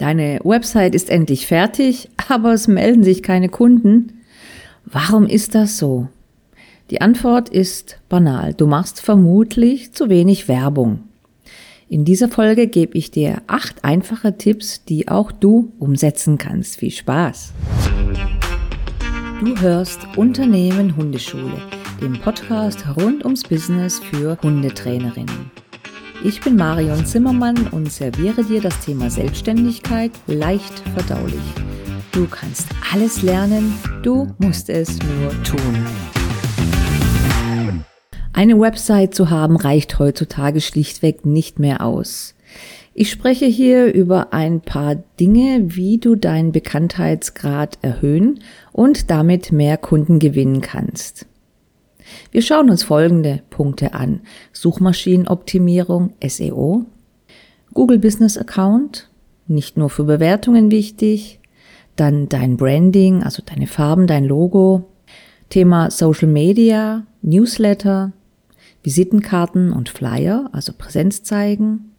Deine Website ist endlich fertig, aber es melden sich keine Kunden. Warum ist das so? Die Antwort ist banal. Du machst vermutlich zu wenig Werbung. In dieser Folge gebe ich dir acht einfache Tipps, die auch du umsetzen kannst. Viel Spaß! Du hörst Unternehmen Hundeschule, dem Podcast rund ums Business für Hundetrainerinnen. Ich bin Marion Zimmermann und serviere dir das Thema Selbstständigkeit leicht verdaulich. Du kannst alles lernen, du musst es nur tun. Eine Website zu haben reicht heutzutage schlichtweg nicht mehr aus. Ich spreche hier über ein paar Dinge, wie du deinen Bekanntheitsgrad erhöhen und damit mehr Kunden gewinnen kannst. Wir schauen uns folgende Punkte an. Suchmaschinenoptimierung, SEO, Google Business Account, nicht nur für Bewertungen wichtig, dann dein Branding, also deine Farben, dein Logo, Thema Social Media, Newsletter, Visitenkarten und Flyer, also Präsenz zeigen,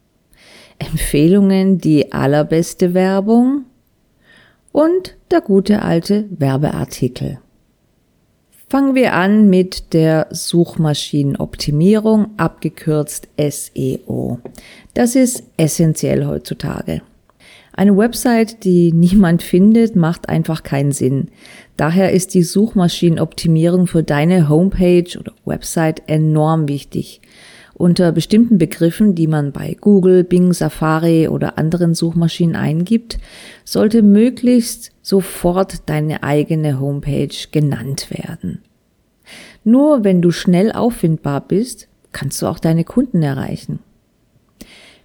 Empfehlungen, die allerbeste Werbung. Und der gute alte Werbeartikel. Fangen wir an mit der Suchmaschinenoptimierung, abgekürzt SEO. Das ist essentiell heutzutage. Eine Website, die niemand findet, macht einfach keinen Sinn. Daher ist die Suchmaschinenoptimierung für deine Homepage oder Website enorm wichtig unter bestimmten Begriffen, die man bei Google, Bing, Safari oder anderen Suchmaschinen eingibt, sollte möglichst sofort deine eigene Homepage genannt werden. Nur wenn du schnell auffindbar bist, kannst du auch deine Kunden erreichen.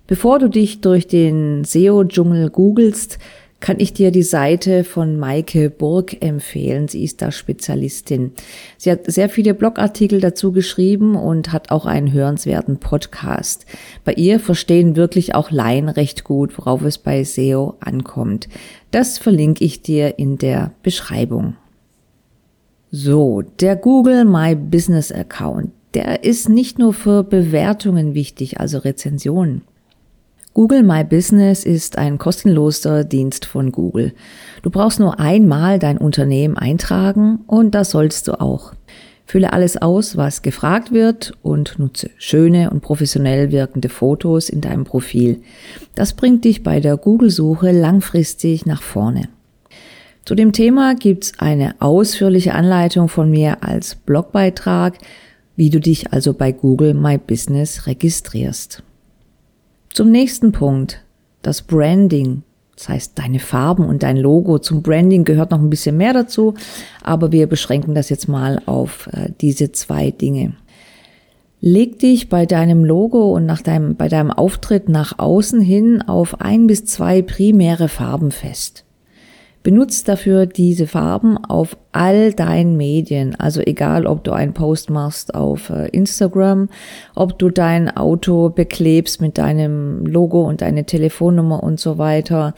Bevor du dich durch den SEO-Dschungel googelst, kann ich dir die Seite von Maike Burg empfehlen. Sie ist da Spezialistin. Sie hat sehr viele Blogartikel dazu geschrieben und hat auch einen hörenswerten Podcast. Bei ihr verstehen wirklich auch Laien recht gut, worauf es bei SEO ankommt. Das verlinke ich dir in der Beschreibung. So, der Google My Business Account, der ist nicht nur für Bewertungen wichtig, also Rezensionen. Google My Business ist ein kostenloser Dienst von Google. Du brauchst nur einmal dein Unternehmen eintragen und das sollst du auch. Fülle alles aus, was gefragt wird und nutze schöne und professionell wirkende Fotos in deinem Profil. Das bringt dich bei der Google-Suche langfristig nach vorne. Zu dem Thema gibt's eine ausführliche Anleitung von mir als Blogbeitrag, wie du dich also bei Google My Business registrierst. Zum nächsten Punkt, das Branding. Das heißt, deine Farben und dein Logo. Zum Branding gehört noch ein bisschen mehr dazu, aber wir beschränken das jetzt mal auf äh, diese zwei Dinge. Leg dich bei deinem Logo und nach deinem, bei deinem Auftritt nach außen hin auf ein bis zwei primäre Farben fest. Benutzt dafür diese Farben auf all deinen Medien. Also egal, ob du einen Post machst auf äh, Instagram, ob du dein Auto beklebst mit deinem Logo und deine Telefonnummer und so weiter,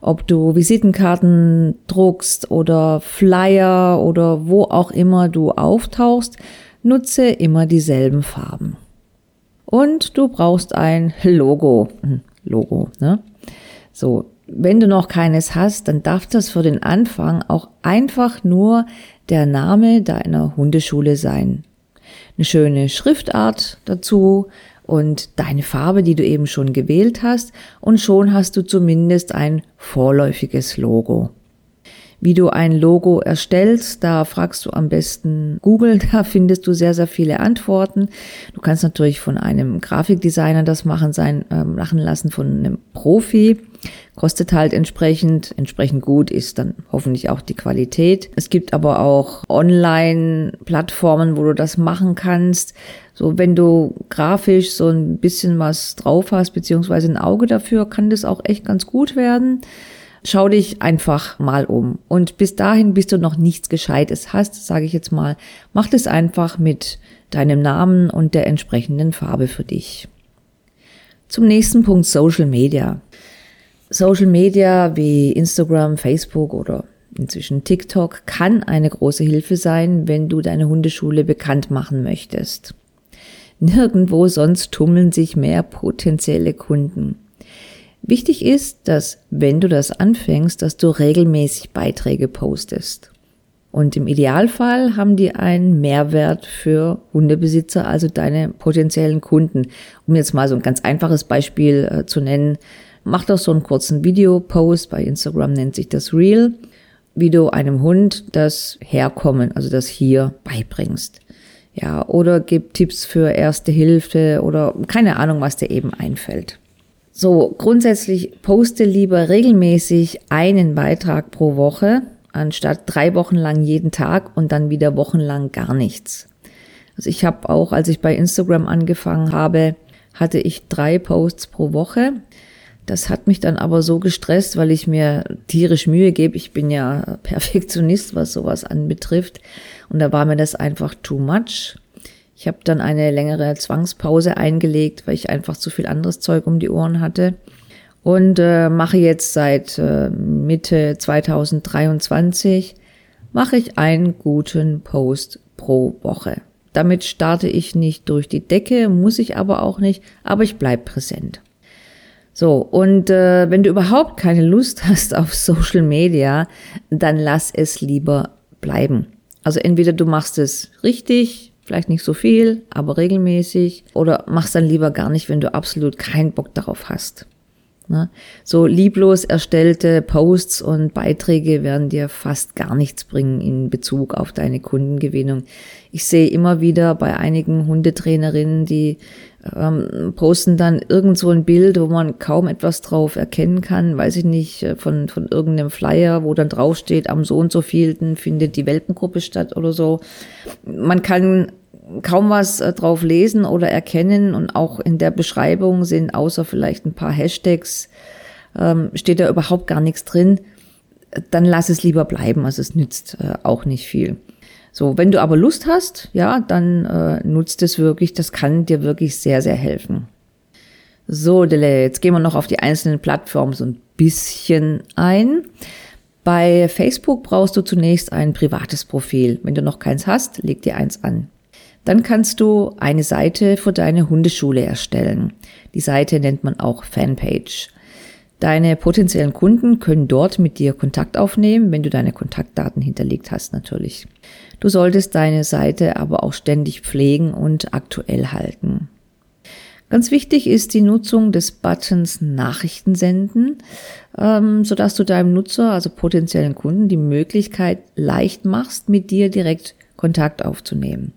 ob du Visitenkarten druckst oder Flyer oder wo auch immer du auftauchst, nutze immer dieselben Farben. Und du brauchst ein Logo. Hm, Logo, ne? So, wenn du noch keines hast, dann darf das für den Anfang auch einfach nur der Name deiner Hundeschule sein. Eine schöne Schriftart dazu und deine Farbe, die du eben schon gewählt hast und schon hast du zumindest ein vorläufiges Logo wie du ein Logo erstellst. Da fragst du am besten Google, da findest du sehr, sehr viele Antworten. Du kannst natürlich von einem Grafikdesigner das machen sein, äh, machen lassen, von einem Profi. Kostet halt entsprechend, entsprechend gut ist dann hoffentlich auch die Qualität. Es gibt aber auch Online-Plattformen, wo du das machen kannst. So, wenn du grafisch so ein bisschen was drauf hast, beziehungsweise ein Auge dafür, kann das auch echt ganz gut werden. Schau dich einfach mal um. Und bis dahin, bis du noch nichts Gescheites hast, sage ich jetzt mal, mach das einfach mit deinem Namen und der entsprechenden Farbe für dich. Zum nächsten Punkt Social Media. Social Media wie Instagram, Facebook oder inzwischen TikTok kann eine große Hilfe sein, wenn du deine Hundeschule bekannt machen möchtest. Nirgendwo sonst tummeln sich mehr potenzielle Kunden. Wichtig ist, dass wenn du das anfängst, dass du regelmäßig Beiträge postest. Und im Idealfall haben die einen Mehrwert für Hundebesitzer, also deine potenziellen Kunden. Um jetzt mal so ein ganz einfaches Beispiel äh, zu nennen, mach doch so einen kurzen Videopost, bei Instagram nennt sich das Reel, wie du einem Hund das Herkommen, also das Hier beibringst. Ja, oder gib Tipps für erste Hilfe oder keine Ahnung, was dir eben einfällt. So, grundsätzlich poste lieber regelmäßig einen Beitrag pro Woche, anstatt drei Wochen lang jeden Tag und dann wieder wochenlang gar nichts. Also ich habe auch, als ich bei Instagram angefangen habe, hatte ich drei Posts pro Woche. Das hat mich dann aber so gestresst, weil ich mir tierisch Mühe gebe. Ich bin ja Perfektionist, was sowas anbetrifft. Und da war mir das einfach too much. Ich habe dann eine längere Zwangspause eingelegt, weil ich einfach zu viel anderes Zeug um die Ohren hatte. Und äh, mache jetzt seit äh, Mitte 2023, mache ich einen guten Post pro Woche. Damit starte ich nicht durch die Decke, muss ich aber auch nicht, aber ich bleib präsent. So, und äh, wenn du überhaupt keine Lust hast auf Social Media, dann lass es lieber bleiben. Also entweder du machst es richtig, Vielleicht nicht so viel, aber regelmäßig. Oder mach's dann lieber gar nicht, wenn du absolut keinen Bock darauf hast. Ne? So lieblos erstellte Posts und Beiträge werden dir fast gar nichts bringen in Bezug auf deine Kundengewinnung. Ich sehe immer wieder bei einigen Hundetrainerinnen, die ähm, posten dann irgend so ein Bild, wo man kaum etwas drauf erkennen kann, weiß ich nicht, äh, von, von irgendeinem Flyer, wo dann draufsteht, am so und so vielten findet die Welpengruppe statt oder so. Man kann kaum was äh, drauf lesen oder erkennen und auch in der Beschreibung sind außer vielleicht ein paar Hashtags, ähm, steht da überhaupt gar nichts drin, dann lass es lieber bleiben, also es nützt äh, auch nicht viel. So, wenn du aber Lust hast, ja, dann äh, nutzt es wirklich, das kann dir wirklich sehr, sehr helfen. So, Dele, jetzt gehen wir noch auf die einzelnen Plattformen so ein bisschen ein. Bei Facebook brauchst du zunächst ein privates Profil. Wenn du noch keins hast, leg dir eins an. Dann kannst du eine Seite für deine Hundeschule erstellen. Die Seite nennt man auch Fanpage. Deine potenziellen Kunden können dort mit dir Kontakt aufnehmen, wenn du deine Kontaktdaten hinterlegt hast natürlich. Du solltest deine Seite aber auch ständig pflegen und aktuell halten. Ganz wichtig ist die Nutzung des Buttons Nachrichten senden, ähm, sodass du deinem Nutzer, also potenziellen Kunden, die Möglichkeit leicht machst, mit dir direkt Kontakt aufzunehmen.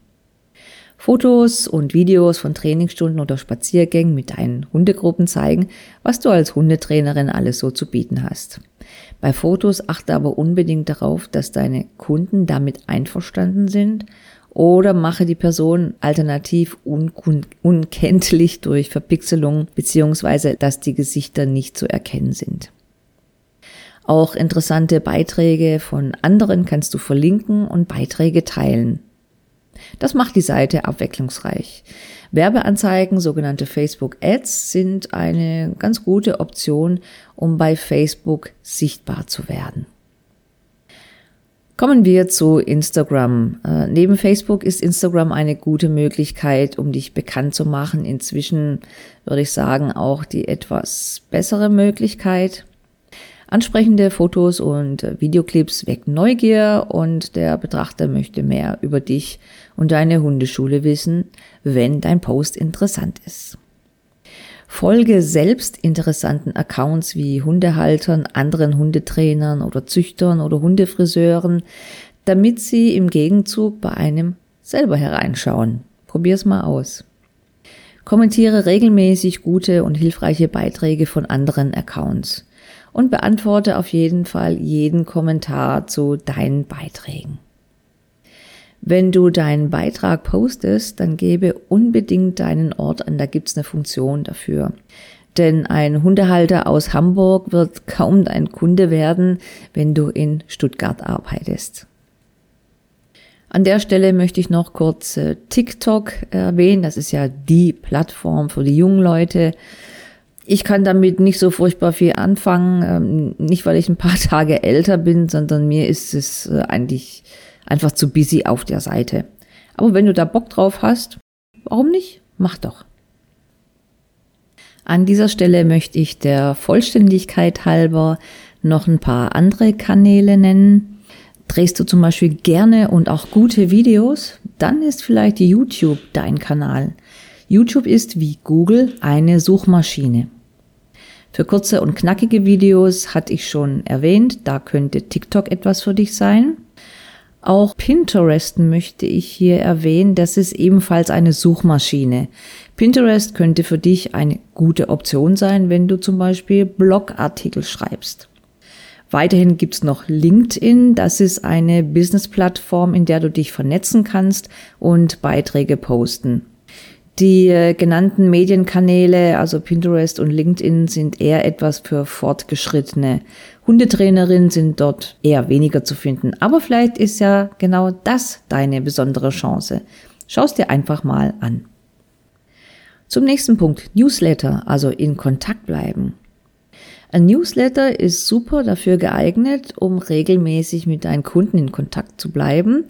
Fotos und Videos von Trainingsstunden oder Spaziergängen mit deinen Hundegruppen zeigen, was du als Hundetrainerin alles so zu bieten hast. Bei Fotos achte aber unbedingt darauf, dass deine Kunden damit einverstanden sind oder mache die Person alternativ unkenntlich durch Verpixelung beziehungsweise dass die Gesichter nicht zu erkennen sind. Auch interessante Beiträge von anderen kannst du verlinken und Beiträge teilen. Das macht die Seite abwechslungsreich. Werbeanzeigen, sogenannte Facebook Ads, sind eine ganz gute Option, um bei Facebook sichtbar zu werden. Kommen wir zu Instagram. Äh, neben Facebook ist Instagram eine gute Möglichkeit, um dich bekannt zu machen. Inzwischen würde ich sagen auch die etwas bessere Möglichkeit. Ansprechende Fotos und Videoclips wecken Neugier und der Betrachter möchte mehr über dich und deine Hundeschule wissen, wenn dein Post interessant ist. Folge selbst interessanten Accounts wie Hundehaltern, anderen Hundetrainern oder Züchtern oder Hundefriseuren, damit sie im Gegenzug bei einem selber hereinschauen. Probier's mal aus. Kommentiere regelmäßig gute und hilfreiche Beiträge von anderen Accounts und beantworte auf jeden Fall jeden Kommentar zu deinen Beiträgen. Wenn du deinen Beitrag postest, dann gebe unbedingt deinen Ort an, da gibt's eine Funktion dafür. Denn ein Hundehalter aus Hamburg wird kaum dein Kunde werden, wenn du in Stuttgart arbeitest. An der Stelle möchte ich noch kurz äh, TikTok erwähnen. Das ist ja die Plattform für die jungen Leute. Ich kann damit nicht so furchtbar viel anfangen, ähm, nicht weil ich ein paar Tage älter bin, sondern mir ist es äh, eigentlich einfach zu busy auf der Seite. Aber wenn du da Bock drauf hast, warum nicht? Mach doch. An dieser Stelle möchte ich der Vollständigkeit halber noch ein paar andere Kanäle nennen. Drehst du zum Beispiel gerne und auch gute Videos, dann ist vielleicht YouTube dein Kanal. YouTube ist wie Google eine Suchmaschine. Für kurze und knackige Videos hatte ich schon erwähnt, da könnte TikTok etwas für dich sein. Auch Pinterest möchte ich hier erwähnen, das ist ebenfalls eine Suchmaschine. Pinterest könnte für dich eine gute Option sein, wenn du zum Beispiel Blogartikel schreibst. Weiterhin gibt's noch LinkedIn. Das ist eine Business-Plattform, in der du dich vernetzen kannst und Beiträge posten. Die äh, genannten Medienkanäle, also Pinterest und LinkedIn, sind eher etwas für Fortgeschrittene. Hundetrainerinnen sind dort eher weniger zu finden. Aber vielleicht ist ja genau das deine besondere Chance. Schau es dir einfach mal an. Zum nächsten Punkt, Newsletter, also in Kontakt bleiben. Ein Newsletter ist super dafür geeignet, um regelmäßig mit deinen Kunden in Kontakt zu bleiben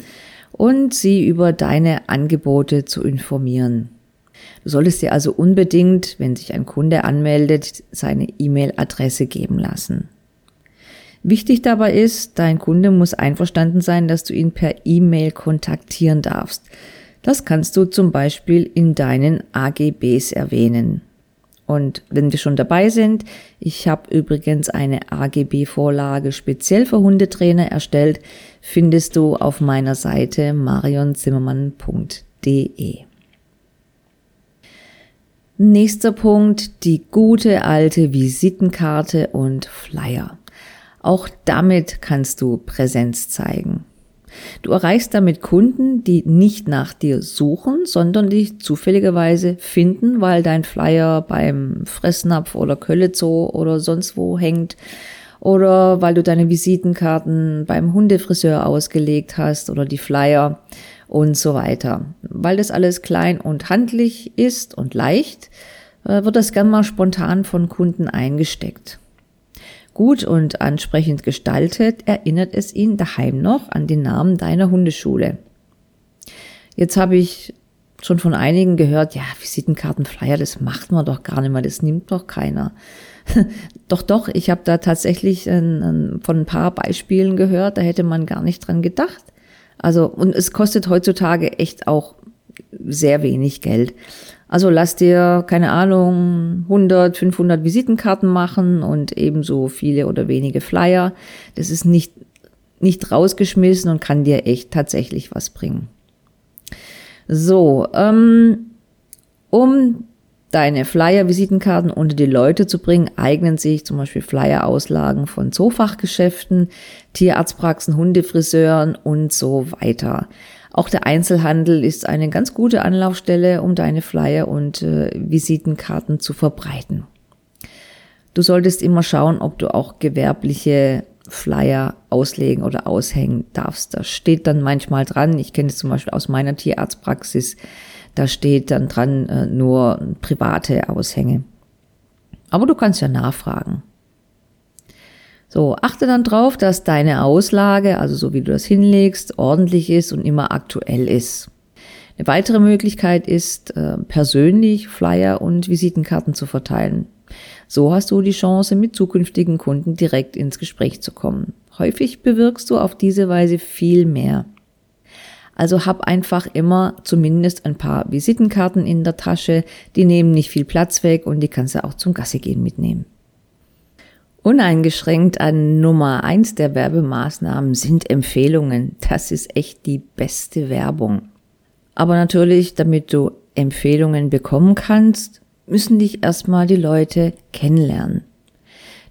und sie über deine Angebote zu informieren. Du solltest dir also unbedingt, wenn sich ein Kunde anmeldet, seine E-Mail-Adresse geben lassen. Wichtig dabei ist, dein Kunde muss einverstanden sein, dass du ihn per E-Mail kontaktieren darfst. Das kannst du zum Beispiel in deinen AGBs erwähnen. Und wenn wir schon dabei sind, ich habe übrigens eine AGB-Vorlage speziell für Hundetrainer erstellt, findest du auf meiner Seite marionzimmermann.de. Nächster Punkt, die gute alte Visitenkarte und Flyer. Auch damit kannst du Präsenz zeigen. Du erreichst damit Kunden, die nicht nach dir suchen, sondern dich zufälligerweise finden, weil dein Flyer beim Fressnapf oder Köllezoo oder sonst wo hängt oder weil du deine Visitenkarten beim Hundefriseur ausgelegt hast oder die Flyer und so weiter. Weil das alles klein und handlich ist und leicht, äh, wird das gern mal spontan von Kunden eingesteckt. Gut und ansprechend gestaltet erinnert es ihn daheim noch an den Namen deiner Hundeschule. Jetzt habe ich schon von einigen gehört, ja, Visitenkartenflyer, das macht man doch gar nicht mehr, das nimmt doch keiner. doch, doch, ich habe da tatsächlich von ein paar Beispielen gehört, da hätte man gar nicht dran gedacht. Also, und es kostet heutzutage echt auch sehr wenig Geld. Also lass dir, keine Ahnung, 100, 500 Visitenkarten machen und ebenso viele oder wenige Flyer. Das ist nicht, nicht rausgeschmissen und kann dir echt tatsächlich was bringen. So, ähm, um deine Flyer, Visitenkarten unter die Leute zu bringen, eignen sich zum Beispiel Flyer-Auslagen von Zoofachgeschäften, Tierarztpraxen, Hundefriseuren und so weiter. Auch der Einzelhandel ist eine ganz gute Anlaufstelle, um deine Flyer und äh, Visitenkarten zu verbreiten. Du solltest immer schauen, ob du auch gewerbliche Flyer auslegen oder aushängen darfst. Da steht dann manchmal dran, ich kenne es zum Beispiel aus meiner Tierarztpraxis, da steht dann dran äh, nur private Aushänge. Aber du kannst ja nachfragen. So, achte dann drauf, dass deine Auslage, also so wie du das hinlegst, ordentlich ist und immer aktuell ist. Eine weitere Möglichkeit ist, äh, persönlich Flyer und Visitenkarten zu verteilen. So hast du die Chance, mit zukünftigen Kunden direkt ins Gespräch zu kommen. Häufig bewirkst du auf diese Weise viel mehr. Also hab einfach immer zumindest ein paar Visitenkarten in der Tasche. Die nehmen nicht viel Platz weg und die kannst du auch zum Gasse gehen mitnehmen. Uneingeschränkt an Nummer eins der Werbemaßnahmen sind Empfehlungen. Das ist echt die beste Werbung. Aber natürlich, damit du Empfehlungen bekommen kannst, müssen dich erstmal die Leute kennenlernen.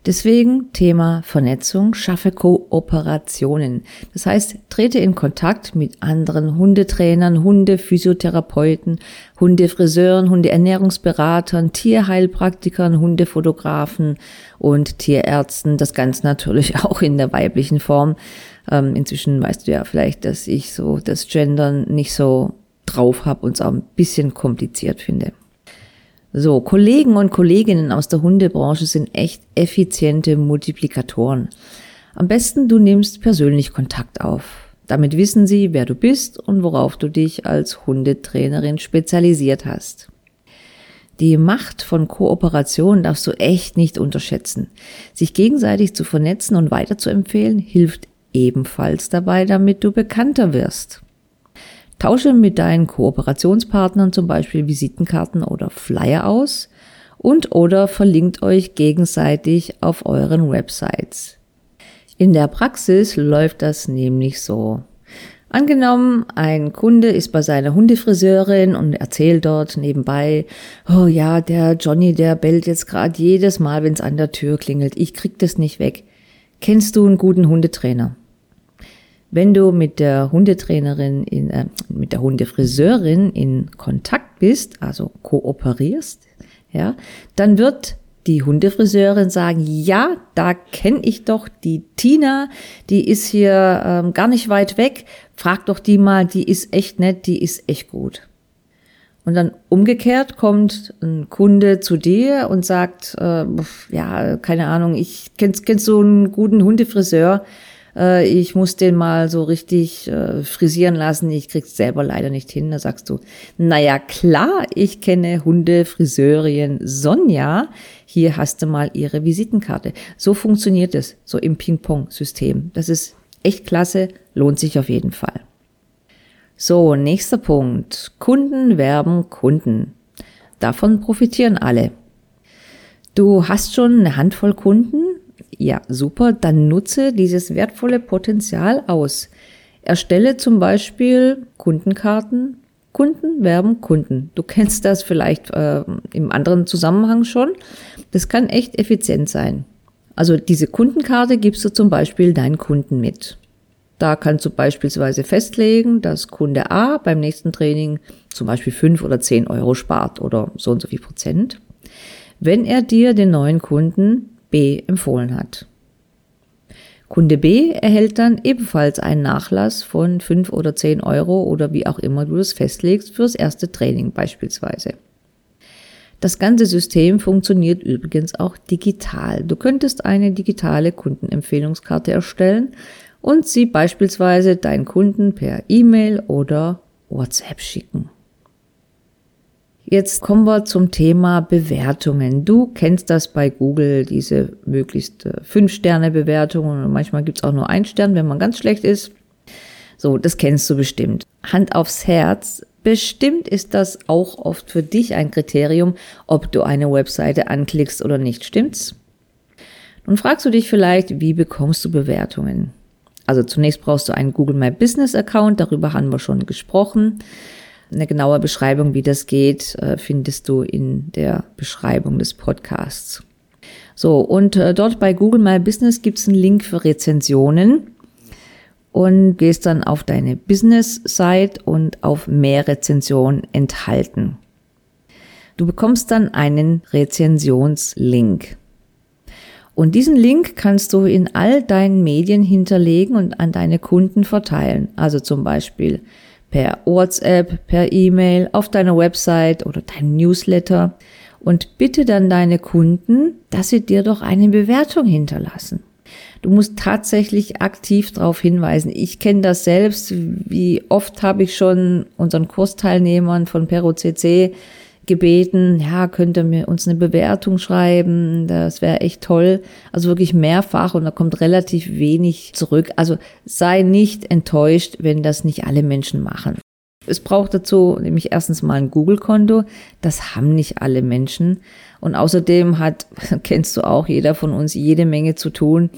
Deswegen Thema Vernetzung, schaffe Kooperationen. Das heißt, trete in Kontakt mit anderen Hundetrainern, Hundephysiotherapeuten, Hundefriseuren, Hundeernährungsberatern, Tierheilpraktikern, Hundefotografen und Tierärzten. Das Ganze natürlich auch in der weiblichen Form. Ähm, inzwischen weißt du ja vielleicht, dass ich so das Gendern nicht so drauf habe und es auch ein bisschen kompliziert finde. So, Kollegen und Kolleginnen aus der Hundebranche sind echt effiziente Multiplikatoren. Am besten du nimmst persönlich Kontakt auf. Damit wissen sie, wer du bist und worauf du dich als Hundetrainerin spezialisiert hast. Die Macht von Kooperation darfst du echt nicht unterschätzen. Sich gegenseitig zu vernetzen und weiterzuempfehlen hilft ebenfalls dabei, damit du bekannter wirst. Tausche mit deinen Kooperationspartnern zum Beispiel Visitenkarten oder Flyer aus und oder verlinkt euch gegenseitig auf euren Websites. In der Praxis läuft das nämlich so. Angenommen, ein Kunde ist bei seiner Hundefriseurin und erzählt dort nebenbei, oh ja, der Johnny, der bellt jetzt gerade jedes Mal, wenn es an der Tür klingelt. Ich krieg das nicht weg. Kennst du einen guten Hundetrainer? Wenn du mit der Hundetrainerin in, äh, mit der Hundefriseurin in Kontakt bist, also kooperierst, ja, dann wird die Hundefriseurin sagen, ja, da kenne ich doch die Tina, die ist hier ähm, gar nicht weit weg, frag doch die mal, die ist echt nett, die ist echt gut. Und dann umgekehrt kommt ein Kunde zu dir und sagt, äh, ja, keine Ahnung, ich kennst, kennst so einen guten Hundefriseur, äh, ich muss den mal so richtig äh, frisieren lassen, ich krieg's selber leider nicht hin. Da sagst du, naja klar, ich kenne Hundefriseurin Sonja, hier hast du mal ihre Visitenkarte. So funktioniert es, so im Ping-Pong-System. Das ist echt klasse, lohnt sich auf jeden Fall. So, nächster Punkt. Kunden werben Kunden. Davon profitieren alle. Du hast schon eine Handvoll Kunden, ja, super. Dann nutze dieses wertvolle Potenzial aus. Erstelle zum Beispiel Kundenkarten. Kunden werben Kunden. Du kennst das vielleicht äh, im anderen Zusammenhang schon. Das kann echt effizient sein. Also diese Kundenkarte gibst du zum Beispiel deinen Kunden mit. Da kannst du beispielsweise festlegen, dass Kunde A beim nächsten Training zum Beispiel fünf oder zehn Euro spart oder so und so viel Prozent, wenn er dir den neuen Kunden B empfohlen hat. Kunde B erhält dann ebenfalls einen Nachlass von 5 oder 10 Euro oder wie auch immer du es festlegst fürs erste Training beispielsweise. Das ganze System funktioniert übrigens auch digital. Du könntest eine digitale Kundenempfehlungskarte erstellen und sie beispielsweise deinen Kunden per E-Mail oder WhatsApp schicken. Jetzt kommen wir zum Thema Bewertungen. Du kennst das bei Google, diese möglichst äh, fünf Sterne Bewertungen und manchmal gibt's auch nur ein Stern, wenn man ganz schlecht ist. So, das kennst du bestimmt. Hand aufs Herz. Bestimmt ist das auch oft für dich ein Kriterium, ob du eine Webseite anklickst oder nicht. Stimmt's? Nun fragst du dich vielleicht, wie bekommst du Bewertungen? Also zunächst brauchst du einen Google My Business Account, darüber haben wir schon gesprochen. Eine genaue Beschreibung, wie das geht, äh, findest du in der Beschreibung des Podcasts. So, und äh, dort bei Google My Business gibt es einen Link für Rezensionen und gehst dann auf deine Business-Site und auf mehr Rezensionen enthalten. Du bekommst dann einen Rezensionslink. Und diesen Link kannst du in all deinen Medien hinterlegen und an deine Kunden verteilen. Also zum Beispiel per WhatsApp, per E-Mail, auf deiner Website oder deinem Newsletter und bitte dann deine Kunden, dass sie dir doch eine Bewertung hinterlassen. Du musst tatsächlich aktiv darauf hinweisen. Ich kenne das selbst. Wie oft habe ich schon unseren Kursteilnehmern von PeroCC gebeten, ja, könnt ihr mir uns eine Bewertung schreiben, das wäre echt toll. Also wirklich mehrfach und da kommt relativ wenig zurück. Also sei nicht enttäuscht, wenn das nicht alle Menschen machen. Es braucht dazu nämlich erstens mal ein Google-Konto. Das haben nicht alle Menschen. Und außerdem hat, kennst du auch, jeder von uns jede Menge zu tun.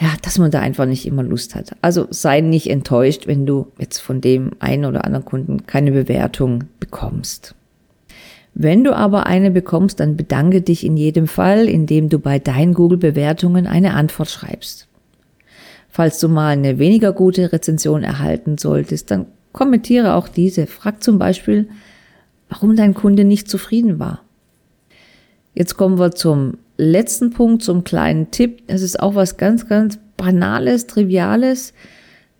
Ja, dass man da einfach nicht immer Lust hat. Also sei nicht enttäuscht, wenn du jetzt von dem einen oder anderen Kunden keine Bewertung bekommst. Wenn du aber eine bekommst, dann bedanke dich in jedem Fall, indem du bei deinen Google-Bewertungen eine Antwort schreibst. Falls du mal eine weniger gute Rezension erhalten solltest, dann kommentiere auch diese. Frag zum Beispiel, warum dein Kunde nicht zufrieden war. Jetzt kommen wir zum letzten Punkt, zum kleinen Tipp. Es ist auch was ganz, ganz Banales, Triviales.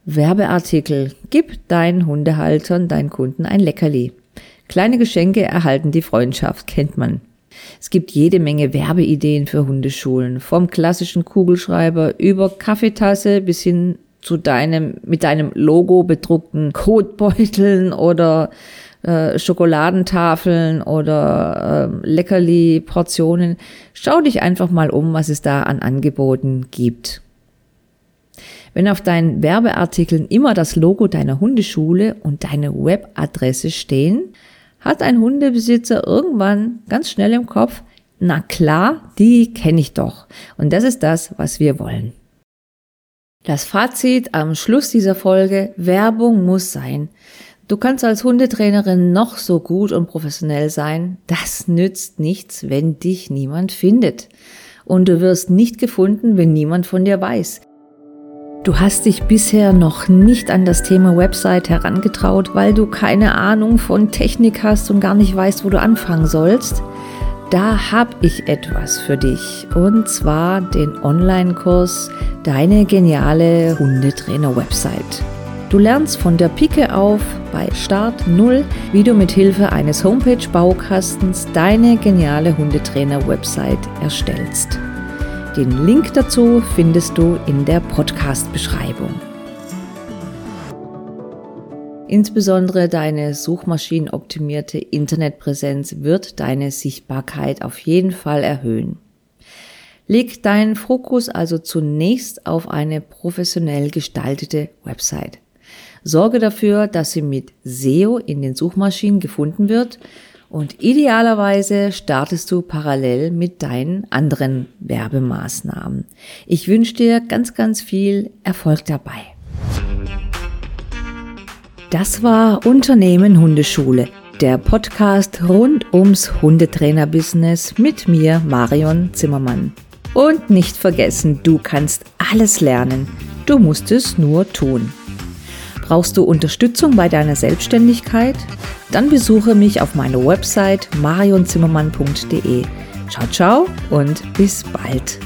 Werbeartikel. Gib deinen Hundehaltern, deinen Kunden ein Leckerli. Kleine Geschenke erhalten die Freundschaft, kennt man. Es gibt jede Menge Werbeideen für Hundeschulen, vom klassischen Kugelschreiber über Kaffeetasse bis hin zu deinem mit deinem Logo bedruckten Kotbeuteln oder äh, Schokoladentafeln oder äh, Leckerli-Portionen. Schau dich einfach mal um, was es da an Angeboten gibt. Wenn auf deinen Werbeartikeln immer das Logo deiner Hundeschule und deine Webadresse stehen, hat ein Hundebesitzer irgendwann ganz schnell im Kopf, na klar, die kenne ich doch. Und das ist das, was wir wollen. Das Fazit am Schluss dieser Folge, Werbung muss sein. Du kannst als Hundetrainerin noch so gut und professionell sein, das nützt nichts, wenn dich niemand findet. Und du wirst nicht gefunden, wenn niemand von dir weiß. Du hast dich bisher noch nicht an das Thema Website herangetraut, weil du keine Ahnung von Technik hast und gar nicht weißt, wo du anfangen sollst da habe ich etwas für dich. Und zwar den Online-Kurs Deine geniale Hundetrainer-Website. Du lernst von der Pike auf bei Start 0, wie du mit Hilfe eines Homepage-Baukastens deine geniale Hundetrainer-Website erstellst. Den Link dazu findest du in der Podcast-Beschreibung. Insbesondere deine suchmaschinenoptimierte Internetpräsenz wird deine Sichtbarkeit auf jeden Fall erhöhen. Leg deinen Fokus also zunächst auf eine professionell gestaltete Website. Sorge dafür, dass sie mit SEO in den Suchmaschinen gefunden wird und idealerweise startest du parallel mit deinen anderen Werbemaßnahmen. Ich wünsche dir ganz, ganz viel Erfolg dabei. Das war Unternehmen Hundeschule, der Podcast rund ums Hundetrainer-Business mit mir, Marion Zimmermann. Und nicht vergessen, du kannst alles lernen. Du musst es nur tun. Brauchst du Unterstützung bei deiner Selbstständigkeit? Dann besuche mich auf meiner Website marionzimmermann.de. Ciao, ciao und bis bald.